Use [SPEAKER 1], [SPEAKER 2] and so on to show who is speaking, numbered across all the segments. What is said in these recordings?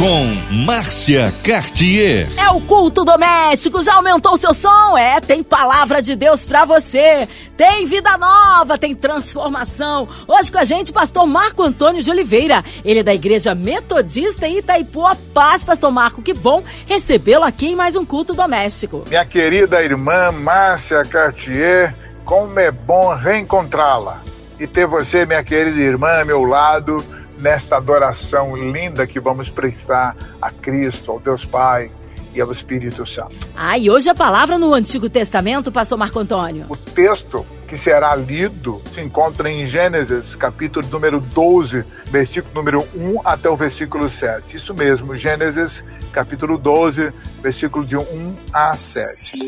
[SPEAKER 1] com Márcia Cartier.
[SPEAKER 2] É o culto doméstico, já aumentou o seu som? É, tem palavra de Deus para você. Tem vida nova, tem transformação. Hoje com a gente, pastor Marco Antônio de Oliveira. Ele é da Igreja Metodista em Itaipu. A paz, pastor Marco. Que bom recebê-lo aqui em mais um culto doméstico.
[SPEAKER 3] Minha querida irmã Márcia Cartier, como é bom reencontrá-la. E ter você, minha querida irmã, ao meu lado nesta adoração linda que vamos prestar a Cristo, ao Deus Pai e ao Espírito Santo.
[SPEAKER 2] Ah, e hoje a palavra no Antigo Testamento, pastor Marco Antônio.
[SPEAKER 3] O texto que será lido se encontra em Gênesis, capítulo número 12, versículo número 1 até o versículo 7. Isso mesmo, Gênesis, capítulo 12, versículo de 1 a 7.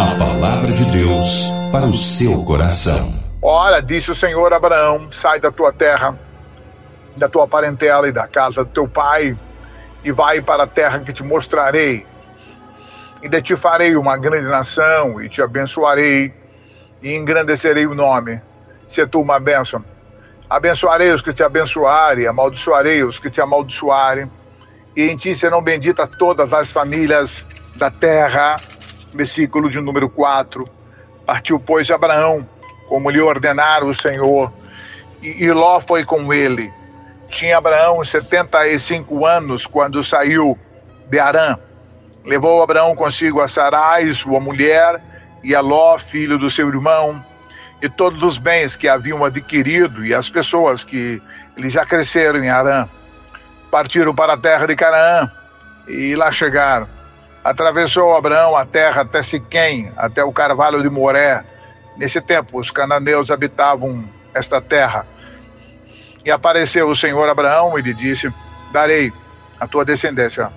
[SPEAKER 1] A palavra de Deus para o seu coração.
[SPEAKER 3] Ora, disse o Senhor a Abraão: sai da tua terra da tua parentela e da casa do teu pai, e vai para a terra que te mostrarei. E de ti farei uma grande nação, e te abençoarei, e engrandecerei o nome. Se tu uma bênção. Abençoarei os que te abençoarem, amaldiçoarei os que te amaldiçoarem, e em ti serão benditas todas as famílias da terra. Versículo de número 4. Partiu, pois, Abraão, como lhe ordenara o Senhor, e Ló foi com ele. Tinha Abraão 75 anos quando saiu de Arã. Levou Abraão consigo a Sarai, sua mulher, e a Ló, filho do seu irmão, e todos os bens que haviam adquirido e as pessoas que eles já cresceram em Arã. Partiram para a terra de Canaã e lá chegaram. Atravessou Abraão a terra até Siquém, até o carvalho de Moré. Nesse tempo, os cananeus habitavam esta terra. E apareceu o Senhor Abraão e lhe disse: Darei à tua descendência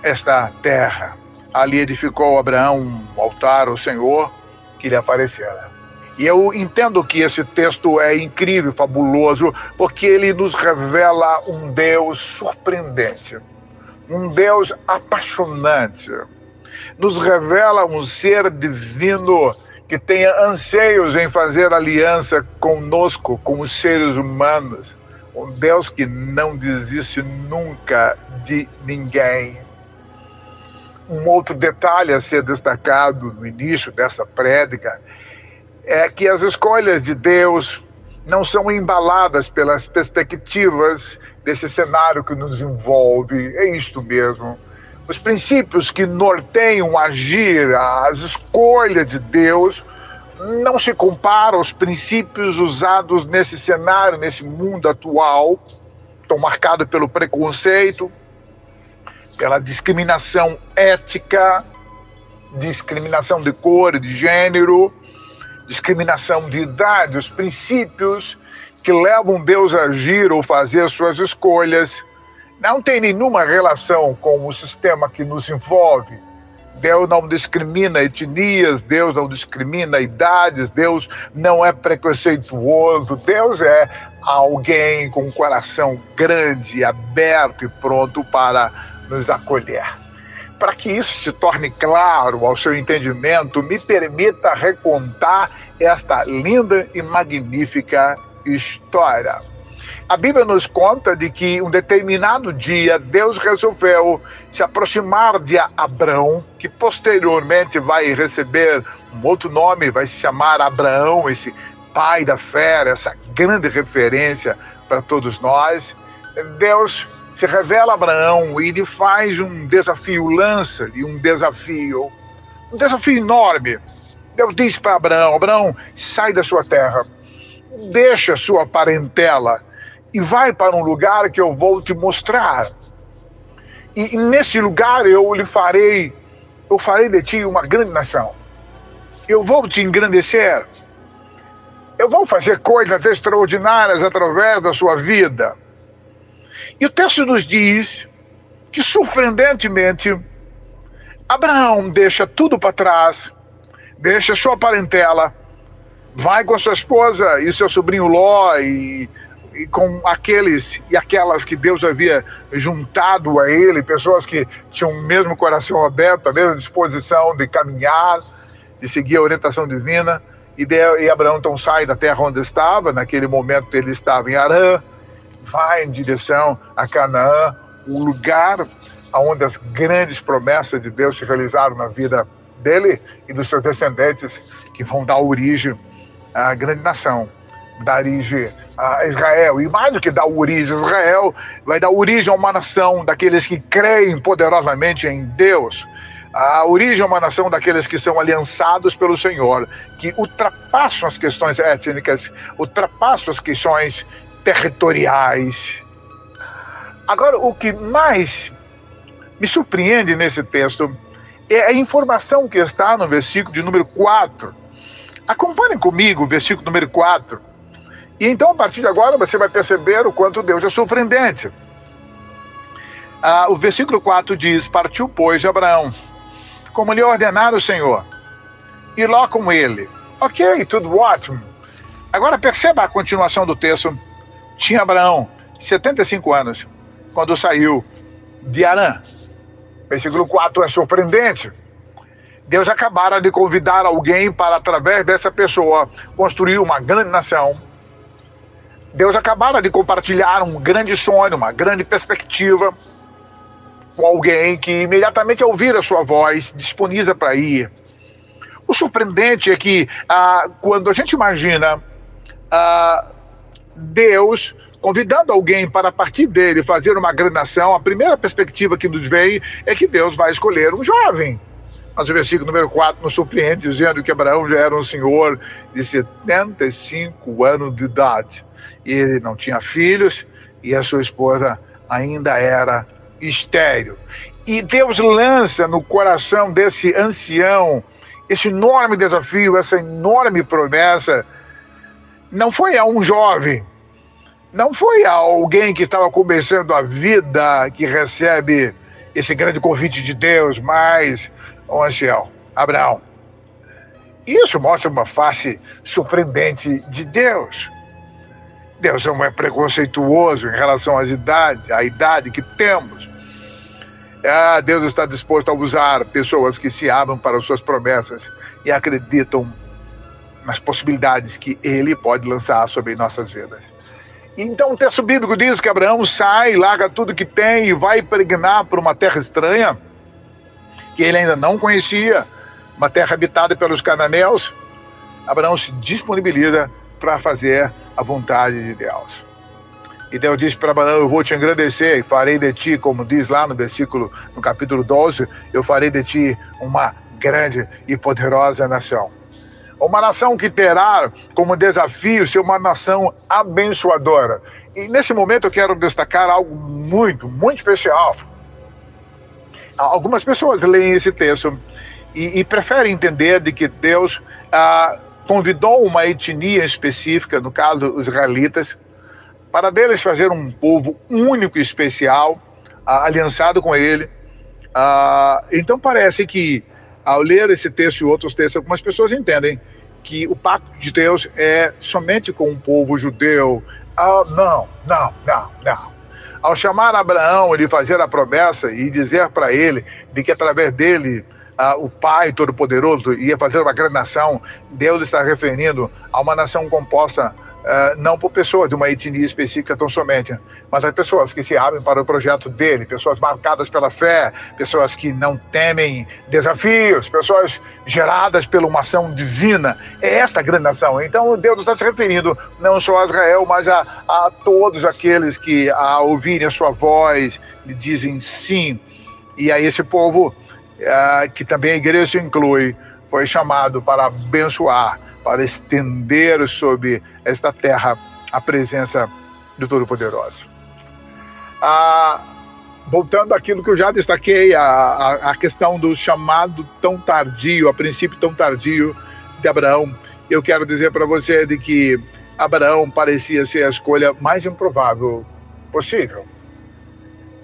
[SPEAKER 3] esta terra. Ali edificou Abraão um altar ao Senhor que lhe aparecera. E eu entendo que esse texto é incrível, fabuloso, porque ele nos revela um Deus surpreendente, um Deus apaixonante. Nos revela um ser divino que tenha anseios em fazer aliança conosco, com os seres humanos. Um Deus que não desiste nunca de ninguém. Um outro detalhe a ser destacado no início dessa prédica é que as escolhas de Deus não são embaladas pelas perspectivas desse cenário que nos envolve. É isto mesmo os princípios que norteiam agir, as escolhas de Deus, não se comparam aos princípios usados nesse cenário, nesse mundo atual, tão marcado pelo preconceito, pela discriminação ética, discriminação de cor, de gênero, discriminação de idade, os princípios que levam Deus a agir ou fazer suas escolhas não tem nenhuma relação com o sistema que nos envolve. Deus não discrimina etnias, Deus não discrimina idades, Deus não é preconceituoso, Deus é alguém com um coração grande, aberto e pronto para nos acolher. Para que isso se torne claro ao seu entendimento, me permita recontar esta linda e magnífica história. A Bíblia nos conta de que um determinado dia Deus resolveu se aproximar de Abraão, que posteriormente vai receber um outro nome, vai se chamar Abraão, esse pai da fé, essa grande referência para todos nós. Deus se revela a Abraão e lhe faz um desafio, lança-lhe um desafio, um desafio enorme. Deus diz para Abraão: Abraão, sai da sua terra, deixa sua parentela e vai para um lugar que eu vou te mostrar. E, nesse lugar eu lhe farei, eu farei de ti uma grande nação. Eu vou te engrandecer. Eu vou fazer coisas extraordinárias através da sua vida. E o texto nos diz que, surpreendentemente, Abraão deixa tudo para trás, deixa sua parentela, vai com sua esposa e seu sobrinho Ló e com aqueles e aquelas que Deus havia juntado a ele, pessoas que tinham o mesmo coração aberto, a mesma disposição de caminhar, de seguir a orientação divina. E, de, e Abraão então sai da terra onde estava, naquele momento ele estava em Arã, vai em direção a Canaã, o lugar onde as grandes promessas de Deus se realizaram na vida dele e dos seus descendentes, que vão dar origem à grande nação, dar origem a Israel. E mais do que dar origem a Israel, vai dar origem a uma nação daqueles que creem poderosamente em Deus. A origem a uma nação daqueles que são aliançados pelo Senhor, que ultrapassam as questões étnicas, ultrapassam as questões territoriais. Agora, o que mais me surpreende nesse texto é a informação que está no versículo de número 4. Acompanhem comigo o versículo número 4. E então, a partir de agora, você vai perceber o quanto Deus é surpreendente. Ah, o versículo 4 diz: Partiu, pois, de Abraão, como lhe ordenara o Senhor, e lá com ele. Ok, tudo ótimo. Agora perceba a continuação do texto. Tinha Abraão 75 anos quando saiu de Arã. Versículo 4 é surpreendente. Deus acabara de convidar alguém para, através dessa pessoa, construir uma grande nação. Deus acabara de compartilhar um grande sonho, uma grande perspectiva com alguém que imediatamente ao ouvir a sua voz disponibiliza para ir. O surpreendente é que ah, quando a gente imagina ah, Deus convidando alguém para partir dele fazer uma grande nação, a primeira perspectiva que nos vem é que Deus vai escolher um jovem. Mas o versículo número 4 nos surpreende, dizendo que Abraão já era um senhor de 75 anos de idade. Ele não tinha filhos e a sua esposa ainda era estéril. E Deus lança no coração desse ancião esse enorme desafio, essa enorme promessa. Não foi a um jovem, não foi alguém que estava começando a vida que recebe esse grande convite de Deus, mas o ancião, Abraão. Isso mostra uma face surpreendente de Deus. Deus é preconceituoso em relação às idades, à idade que temos. Ah, Deus está disposto a usar pessoas que se abrem para as suas promessas e acreditam nas possibilidades que Ele pode lançar sobre nossas vidas. Então o texto bíblico diz que Abraão sai, larga tudo que tem e vai peregrinar por uma terra estranha, que ele ainda não conhecia, uma terra habitada pelos cananeus. Abraão se disponibiliza para fazer a vontade de Deus. E Deus disse para Abraão: Eu vou te engrandecer e farei de ti, como diz lá no versículo, no capítulo 12, eu farei de ti uma grande e poderosa nação. Uma nação que terá como desafio ser uma nação abençoadora. E nesse momento eu quero destacar algo muito, muito especial. Algumas pessoas leem esse texto e, e preferem entender de que Deus ah, convidou uma etnia específica, no caso os israelitas, para deles fazer um povo único e especial, ah, aliançado com ele. Ah, então parece que ao ler esse texto e outros textos, algumas pessoas entendem que o pacto de Deus é somente com o povo judeu. Ah, não, não, não, não. Ao chamar Abraão, ele fazer a promessa e dizer para ele de que através dele ah, o Pai Todo-Poderoso ia fazer uma grande nação, Deus está referindo a uma nação composta uh, não por pessoas de uma etnia específica tão somente, mas as pessoas que se abrem para o projeto dele, pessoas marcadas pela fé, pessoas que não temem desafios, pessoas geradas pela uma ação divina. É esta grande nação. Então Deus está se referindo não só a Israel, mas a, a todos aqueles que, a ouvirem a sua voz, lhe dizem sim. E a esse povo, uh, que também a igreja inclui, foi chamado para abençoar para estender sobre esta terra a presença do Todo-Poderoso. Ah, voltando àquilo que eu já destaquei, a, a, a, questão do chamado tão tardio, a princípio tão tardio de Abraão, eu quero dizer para você de que Abraão parecia ser a escolha mais improvável possível.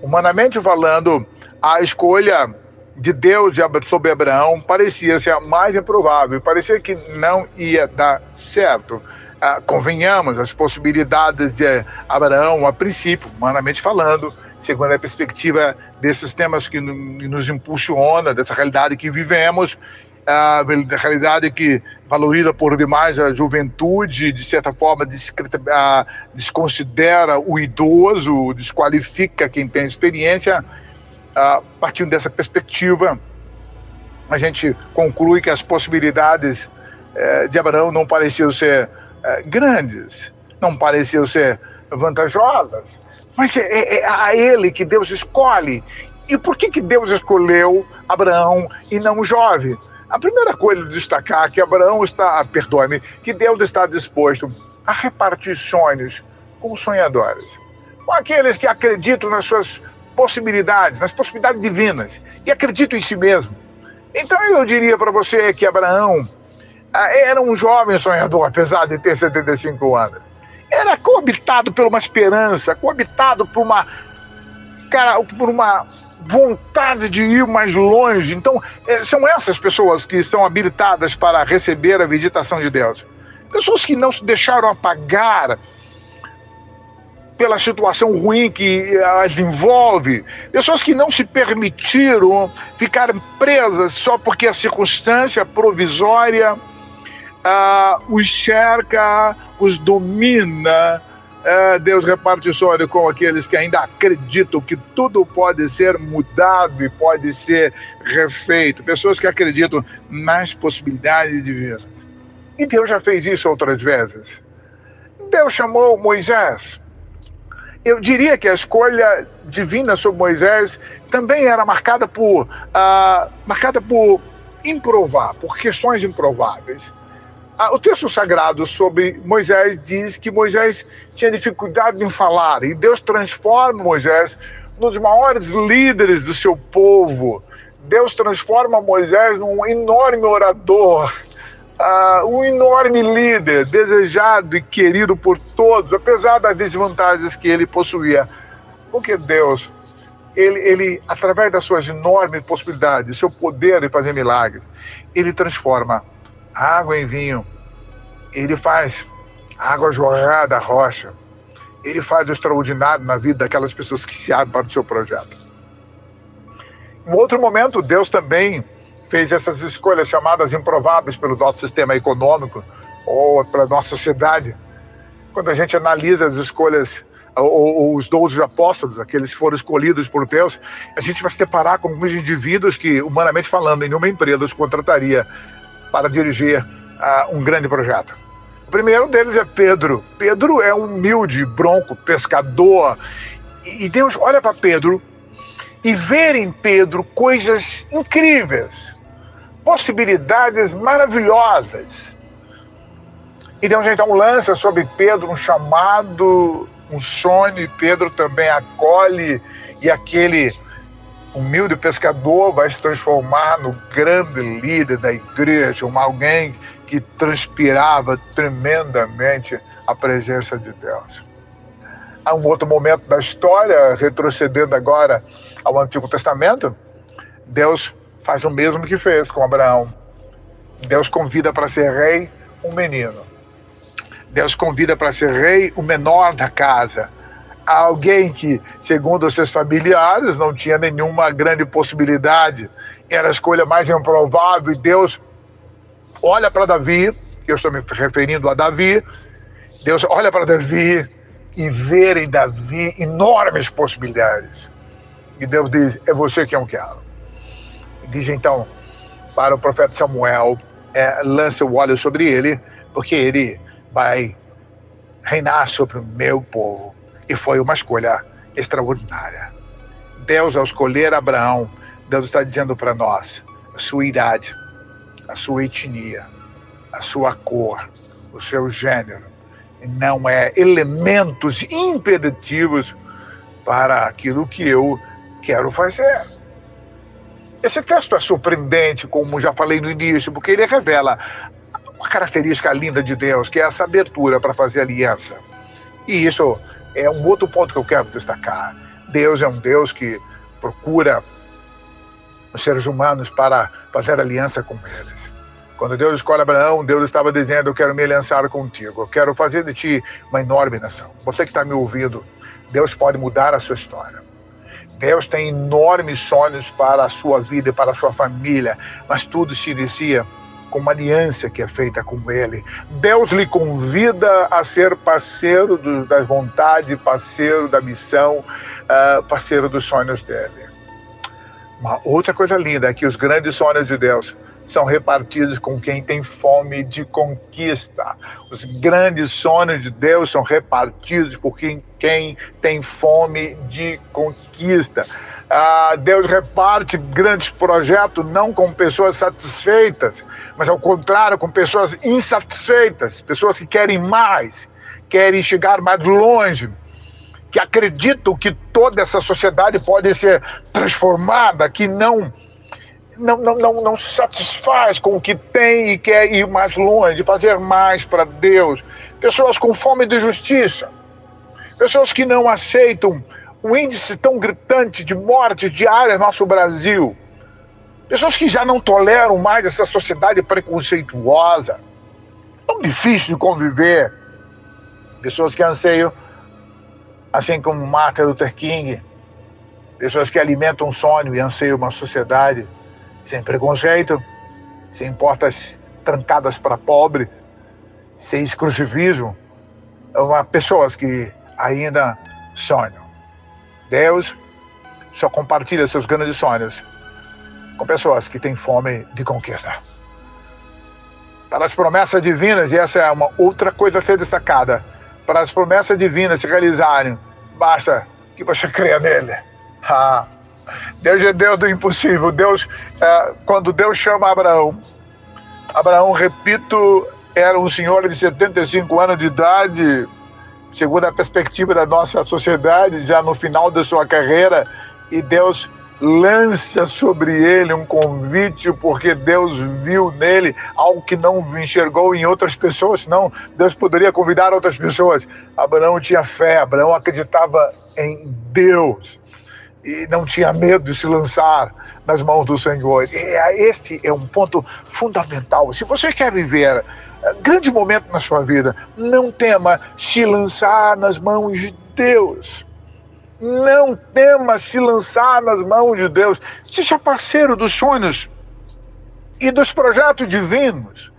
[SPEAKER 3] Humanamente falando, a escolha de Deus sobre Abraão parecia ser a mais improvável, parecia que não ia dar certo. ah, convenhamos, as possibilidades de Abraão, a princípio, humanamente falando, segundo a perspectiva desses temas que nos impulsiona, dessa realidade que vivemos, a realidade que valoriza por demais a juventude, de certa forma desconsidera o idoso, desqualifica quem tem experiência. A partir dessa perspectiva, a gente conclui que as possibilidades eh, de Abraão não pareciam ser eh, grandes, não pareciam ser vantajosas, mas é, é, é a ele que Deus escolhe. E por que, que Deus escolheu Abraão e não o jovem? A primeira coisa a destacar é que Abraão está, perdoe-me, que Deus está disposto a repartir sonhos com sonhadores, com aqueles que acreditam nas suas possibilidades, nas possibilidades divinas e acreditam em si mesmo. Então eu diria para você que Abraão ah, era um jovem sonhador, apesar de ter 75 anos. Era coabitado por uma esperança, coabitado por uma, cara, por uma vontade de ir mais longe. Então, é, são essas pessoas que estão habilitadas para receber a visitação de Deus. Pessoas que não se deixaram apagar pela situação ruim que as envolve, pessoas que não se permitiram ficar presas só porque a circunstância provisória uh, os cerca, os domina, é, Deus reparte o sonho com aqueles que ainda acreditam que tudo pode ser mudado e pode ser refeito. Pessoas que acreditam nas possibilidades divinas. E Deus já fez isso outras vezes. Deus chamou Moisés. Eu diria que a escolha divina sobre Moisés também era marcada por, uh, marcada por improvar, por questões improváveis. Ah, o texto sagrado sobre Moisés diz que Moisés tinha dificuldade em falar e Deus transforma Moisés num dos maiores líderes do seu povo. Deus transforma Moisés num enorme orador, uh, um enorme líder, desejado e querido por todos, apesar das desvantagens que ele possuía. Porque Deus, ele, ele através das suas enormes possibilidades, seu poder de fazer milagres, ele transforma água em vinho. Ele faz água jorrar da rocha. Ele faz o extraordinário na vida daquelas pessoas que se abrem para o seu projeto. Em outro momento, Deus também fez essas escolhas chamadas improváveis pelo nosso sistema econômico ou pela nossa sociedade. Quando a gente analisa as escolhas ou, os doze apóstolos, aqueles que foram escolhidos por Deus, a gente vai se deparar com alguns indivíduos que, humanamente falando, nenhuma empresa os contrataria para dirigir uh, um grande projeto. O primeiro deles é Pedro. Pedro é um humilde, bronco, pescador. E Deus olha para Pedro e vê em Pedro coisas incríveis, possibilidades maravilhosas. E Deus então lança sobre Pedro um chamado, um sonho, e Pedro também acolhe, e aquele humilde pescador vai se transformar no grande líder da igreja, um alguém que transpirava tremendamente a presença de Deus. Há um outro momento da história, retrocedendo agora ao Antigo Testamento, Deus faz o mesmo que fez com Abraão. Deus convida para ser rei um menino. Deus convida para ser rei o menor da casa. Alguém que, segundo os seus familiares, não tinha nenhuma grande possibilidade. Era a escolha mais improvável e Deus olha para Davi, eu estou me referindo a Davi, Deus olha para Davi e vê em Davi enormes possibilidades. E Deus diz: É você que eu quero. Diz então para o profeta Samuel: é, lance o óleo sobre ele, porque ele vai reinar sobre o meu povo. E foi uma escolha extraordinária. Deus, ao escolher Abraão, Deus está dizendo para nós: a sua idade, a sua etnia, a sua cor, o seu gênero, não é elementos impeditivos para aquilo que eu quero fazer. Esse texto é surpreendente, como já falei no início, porque ele revela uma característica linda de Deus, que é essa abertura para fazer aliança. E isso é um outro ponto que eu quero destacar. Deus é um Deus que procura os seres humanos para fazer aliança com eles Quando Deus escolhe Abraão, Deus estava dizendo: Eu quero me lançar contigo, eu quero fazer de ti uma enorme nação. Você que está me ouvindo, Deus pode mudar a sua história. Deus tem enormes sonhos para a sua vida e para a sua família, mas tudo se inicia com uma aliança que é feita com Ele. Deus lhe convida a ser parceiro do, das vontades, parceiro da missão, uh, parceiro dos sonhos dele. Uma outra coisa linda é que os grandes sonhos de Deus são repartidos com quem tem fome de conquista. Os grandes sonhos de Deus são repartidos por quem, quem tem fome de conquista. Ah, Deus reparte grandes projetos não com pessoas satisfeitas, mas ao contrário, com pessoas insatisfeitas, pessoas que querem mais, querem chegar mais longe, que acreditam que toda essa sociedade pode ser transformada, que não não, não, não, não se satisfaz com o que tem e quer ir mais longe, fazer mais para Deus. Pessoas com fome de justiça. Pessoas que não aceitam um índice tão gritante de morte diária no nosso Brasil. Pessoas que já não toleram mais essa sociedade preconceituosa. Tão difícil de conviver. Pessoas que anseiam, assim como Martin Luther King, pessoas que alimentam um sonho e anseiam uma sociedade sem preconceito, sem portas trancadas para pobre, sem exclusivismo. Uma, pessoas que ainda sonham. Deus só compartilha seus grandes sonhos com pessoas que têm fome de conquista. Para as promessas divinas, e essa é uma outra coisa a ser destacada, para as promessas divinas se realizarem, basta que você creia nele. Ah. Deus é Deus do impossível. Deus, é, quando Deus chama Abraão, Abraão, repito, era um senhor de 75 anos de idade, segundo a perspectiva da nossa sociedade, já no final da sua carreira, e Deus lança sobre ele um convite, porque Deus viu nele algo que não enxergou em outras pessoas, senão Deus poderia convidar outras pessoas. Abraão tinha fé, Abraão acreditava em Deus e não tinha medo de se lançar nas mãos do Senhor. É, este é um ponto fundamental. Se você quer viver eh, grande momento na sua vida, não tema se lançar nas mãos de Deus. Não tema se lançar nas mãos de Deus. Seja parceiro dos sonhos e dos projetos divinos.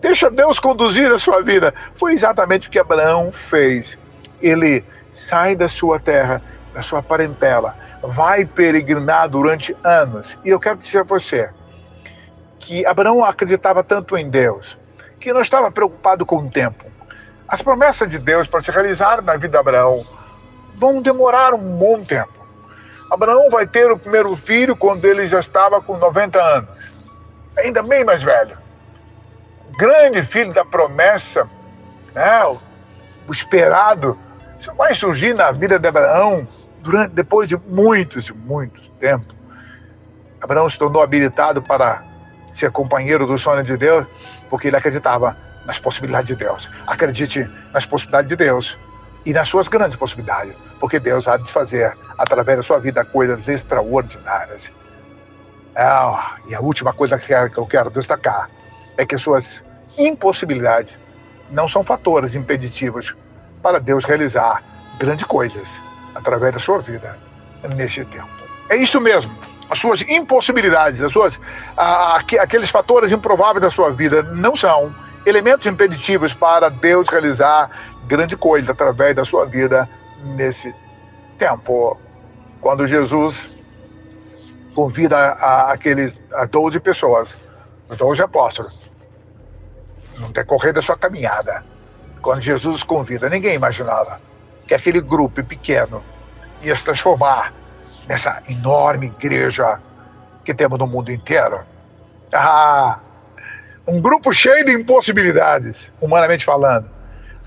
[SPEAKER 3] Deixa Deus conduzir a sua vida. Foi exatamente o que Abraão fez. Ele sai da sua terra, da sua parentela, vai peregrinar durante anos. E eu quero dizer a você que Abraão acreditava tanto em Deus que não estava preocupado com o tempo. As promessas de Deus para se realizar na vida de Abraão vão demorar um bom tempo. Abraão vai ter o primeiro filho quando ele já estava com 90 anos, ainda bem mais velho. Grande filho da promessa, né? o esperado, isso vai surgir na vida de Abraão durante, depois de muitos e muitos tempos, Abraão se tornou habilitado para ser companheiro do sonho de Deus, porque ele acreditava nas possibilidades de Deus. Acredite nas possibilidades de Deus e nas suas grandes possibilidades, porque Deus há de fazer, através da sua vida, coisas extraordinárias. Ah, e a última coisa que eu quero destacar é que suas impossibilidades não são fatores impeditivos para Deus realizar grandes coisas através da sua vida nesse tempo. É isso mesmo. As suas impossibilidades, as suas, aqueles fatores improváveis da sua vida não são elementos impeditivos para Deus realizar grande coisa através da sua vida nesse tempo. Quando Jesus convida a, aqueles a 12 pessoas, os 12 apóstolos, no decorrer da sua caminhada, quando Jesus convida, ninguém imaginava que aquele grupo pequeno ia se transformar nessa enorme igreja que temos no mundo inteiro. Ah, um grupo cheio de impossibilidades, humanamente falando,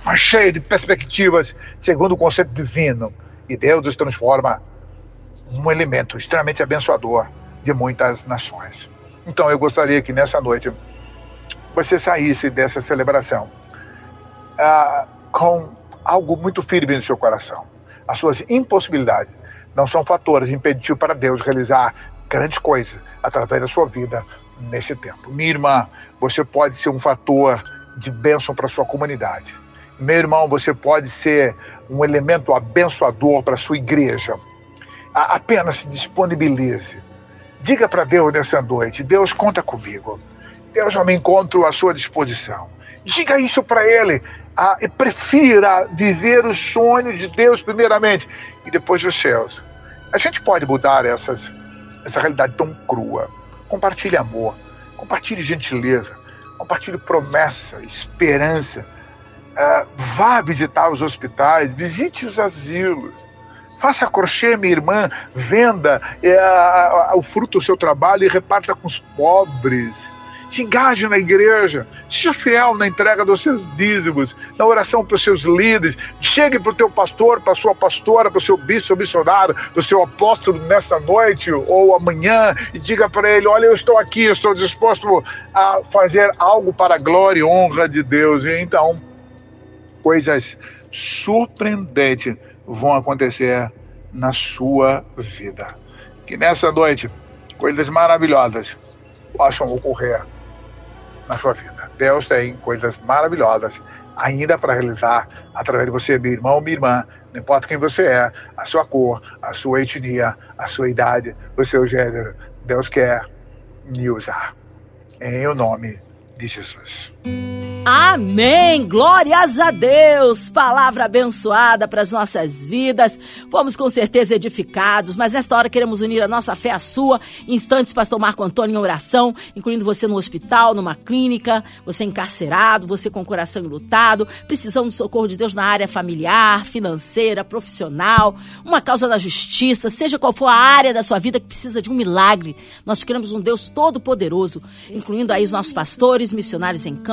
[SPEAKER 3] mas cheio de perspectivas segundo o conceito divino. E Deus os transforma num elemento extremamente abençoador de muitas nações. Então eu gostaria que nessa noite você saísse dessa celebração ah, com algo muito firme no seu coração. As suas impossibilidades não são fatores impeditivos para Deus realizar grandes coisas através da sua vida nesse tempo. Minha irmã, você pode ser um fator de bênção para sua comunidade. Meu irmão, você pode ser um elemento abençoador para a sua igreja. apenas se disponibilize. Diga para Deus nessa noite: Deus, conta comigo. Deus, eu me encontro à sua disposição. Diga isso para Ele. Ah, e prefira viver o sonho de Deus, primeiramente, e depois os céus. A gente pode mudar essas, essa realidade tão crua. Compartilhe amor, compartilhe gentileza, compartilhe promessa, esperança. Ah, vá visitar os hospitais, visite os asilos. Faça crochê, minha irmã, venda é, o fruto do seu trabalho e reparta com os pobres se engaje na igreja, seja fiel na entrega dos seus dízimos, na oração para os seus líderes, chegue para o teu pastor, para a sua pastora, para o seu bispo, missionário, para o seu apóstolo nesta noite ou amanhã e diga para ele: Olha, eu estou aqui, eu estou disposto a fazer algo para a glória e honra de Deus. E então, coisas surpreendentes vão acontecer na sua vida. Que nessa noite, coisas maravilhosas possam ocorrer na sua vida. Deus tem coisas maravilhosas ainda para realizar através de você, meu irmão, minha irmã, não importa quem você é, a sua cor, a sua etnia, a sua idade, o seu gênero, Deus quer me usar. Em o nome de Jesus.
[SPEAKER 2] Amém! Glórias a Deus! Palavra abençoada para as nossas vidas. Fomos com certeza edificados, mas nesta hora queremos unir a nossa fé à sua. Instantes, Pastor Marco Antônio em oração, incluindo você no hospital, numa clínica, você encarcerado, você com o coração lutado, precisando do socorro de Deus na área familiar, financeira, profissional, uma causa da justiça, seja qual for a área da sua vida que precisa de um milagre. Nós queremos um Deus todo-poderoso, incluindo aí os nossos pastores, missionários em campo,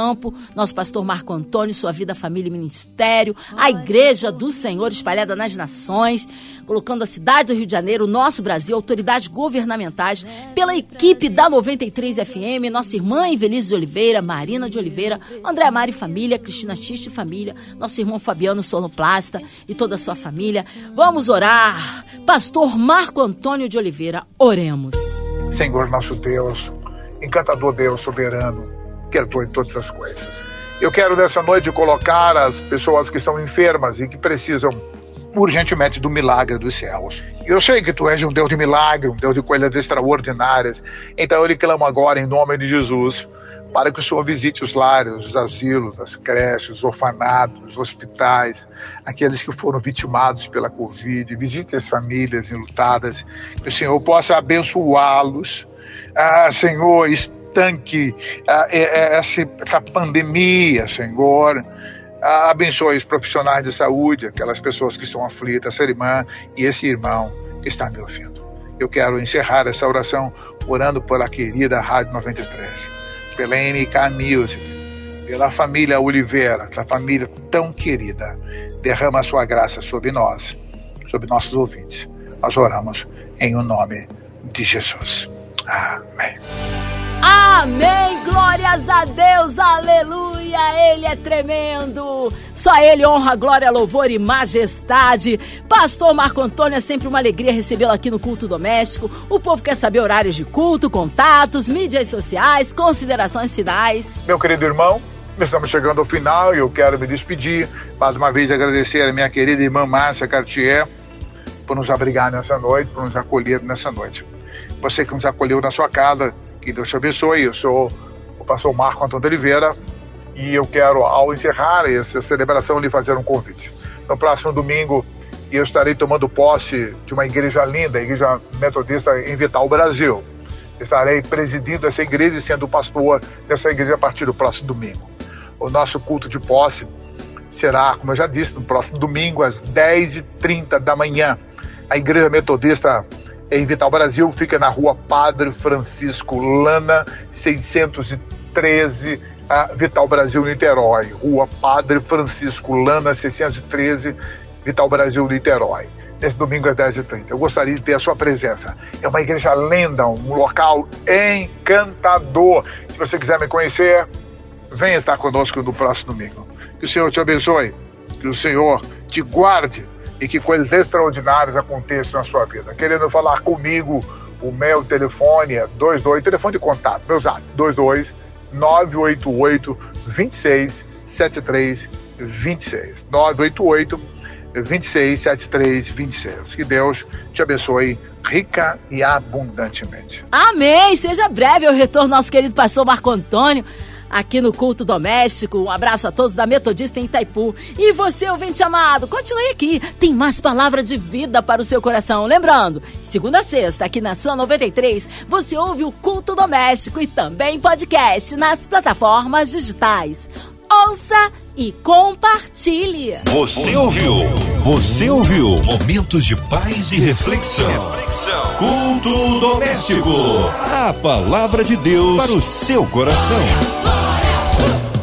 [SPEAKER 2] nosso pastor Marco Antônio, sua vida, família e ministério, a Igreja do Senhor espalhada nas nações, colocando a cidade do Rio de Janeiro, nosso Brasil, autoridades governamentais, pela equipe da 93 FM, nossa irmã Evelise de Oliveira, Marina de Oliveira, André Mari Família, Cristina Xiste Família, nosso irmão Fabiano Sonoplasta e toda a sua família. Vamos orar. Pastor Marco Antônio de Oliveira, oremos.
[SPEAKER 3] Senhor nosso Deus, encantador Deus soberano, criador de todas as coisas. Eu quero nessa noite colocar as pessoas que estão enfermas e que precisam urgentemente do milagre dos céus. Eu sei que tu és um Deus de milagre, um Deus de coisas extraordinárias. Então eu lhe clamo agora em nome de Jesus para que o Senhor visite os lares, os asilos, as creches, os orfanatos, os hospitais, aqueles que foram vitimados pela Covid, visite as famílias enlutadas, que o Senhor possa abençoá-los. Ah, Senhor, estanque ah, é, é, essa, essa pandemia, Senhor. Abençoe os profissionais de saúde, aquelas pessoas que estão aflitas, essa irmã e esse irmão que está me ouvindo. Eu quero encerrar essa oração orando pela querida Rádio 93, pela MK Music, pela família Oliveira, essa família tão querida. Derrama a sua graça sobre nós, sobre nossos ouvintes. Nós oramos em o nome de Jesus. Amém.
[SPEAKER 2] Amém! Glórias a Deus, aleluia! Ele é tremendo! Só Ele honra, glória, louvor e majestade. Pastor Marco Antônio, é sempre uma alegria recebê-lo aqui no culto doméstico. O povo quer saber horários de culto, contatos, mídias sociais, considerações finais.
[SPEAKER 3] Meu querido irmão, estamos chegando ao final e eu quero me despedir. Mais uma vez agradecer a minha querida irmã Márcia Cartier por nos abrigar nessa noite, por nos acolher nessa noite. Você que nos acolheu na sua casa, que Deus te abençoe. Eu sou o pastor Marco Antônio Oliveira e eu quero, ao encerrar essa celebração, lhe fazer um convite. No próximo domingo, eu estarei tomando posse de uma igreja linda, a Igreja Metodista em Vital, Brasil. Estarei presidindo essa igreja e sendo pastor dessa igreja a partir do próximo domingo. O nosso culto de posse será, como eu já disse, no próximo domingo, às 10h30 da manhã. A Igreja Metodista em Vital Brasil, fica na rua Padre Francisco Lana, 613, Vital Brasil, Niterói. Rua Padre Francisco Lana, 613, Vital Brasil, Niterói. Nesse domingo às 10h30. Eu gostaria de ter a sua presença. É uma igreja linda, um local encantador. Se você quiser me conhecer, venha estar conosco no próximo domingo. Que o Senhor te abençoe, que o Senhor te guarde e que coisas extraordinárias aconteçam na sua vida. Querendo falar comigo O meu telefone é 22, telefone de contato, meu zap, 22 988 26 73 26. 988 26 73 26. Que Deus te abençoe rica e abundantemente.
[SPEAKER 2] Amém! Seja breve o retorno nosso querido pastor Marco Antônio aqui no Culto Doméstico. Um abraço a todos da Metodista em Itaipu. E você, ouvinte amado, continue aqui. Tem mais palavra de vida para o seu coração. Lembrando, segunda a sexta, aqui na Sua 93, você ouve o Culto Doméstico e também podcast nas plataformas digitais. Ouça e compartilhe.
[SPEAKER 1] Você ouviu? Você ouviu? Momentos de paz e reflexão. reflexão. Culto doméstico. A palavra de Deus para o seu coração. Huh.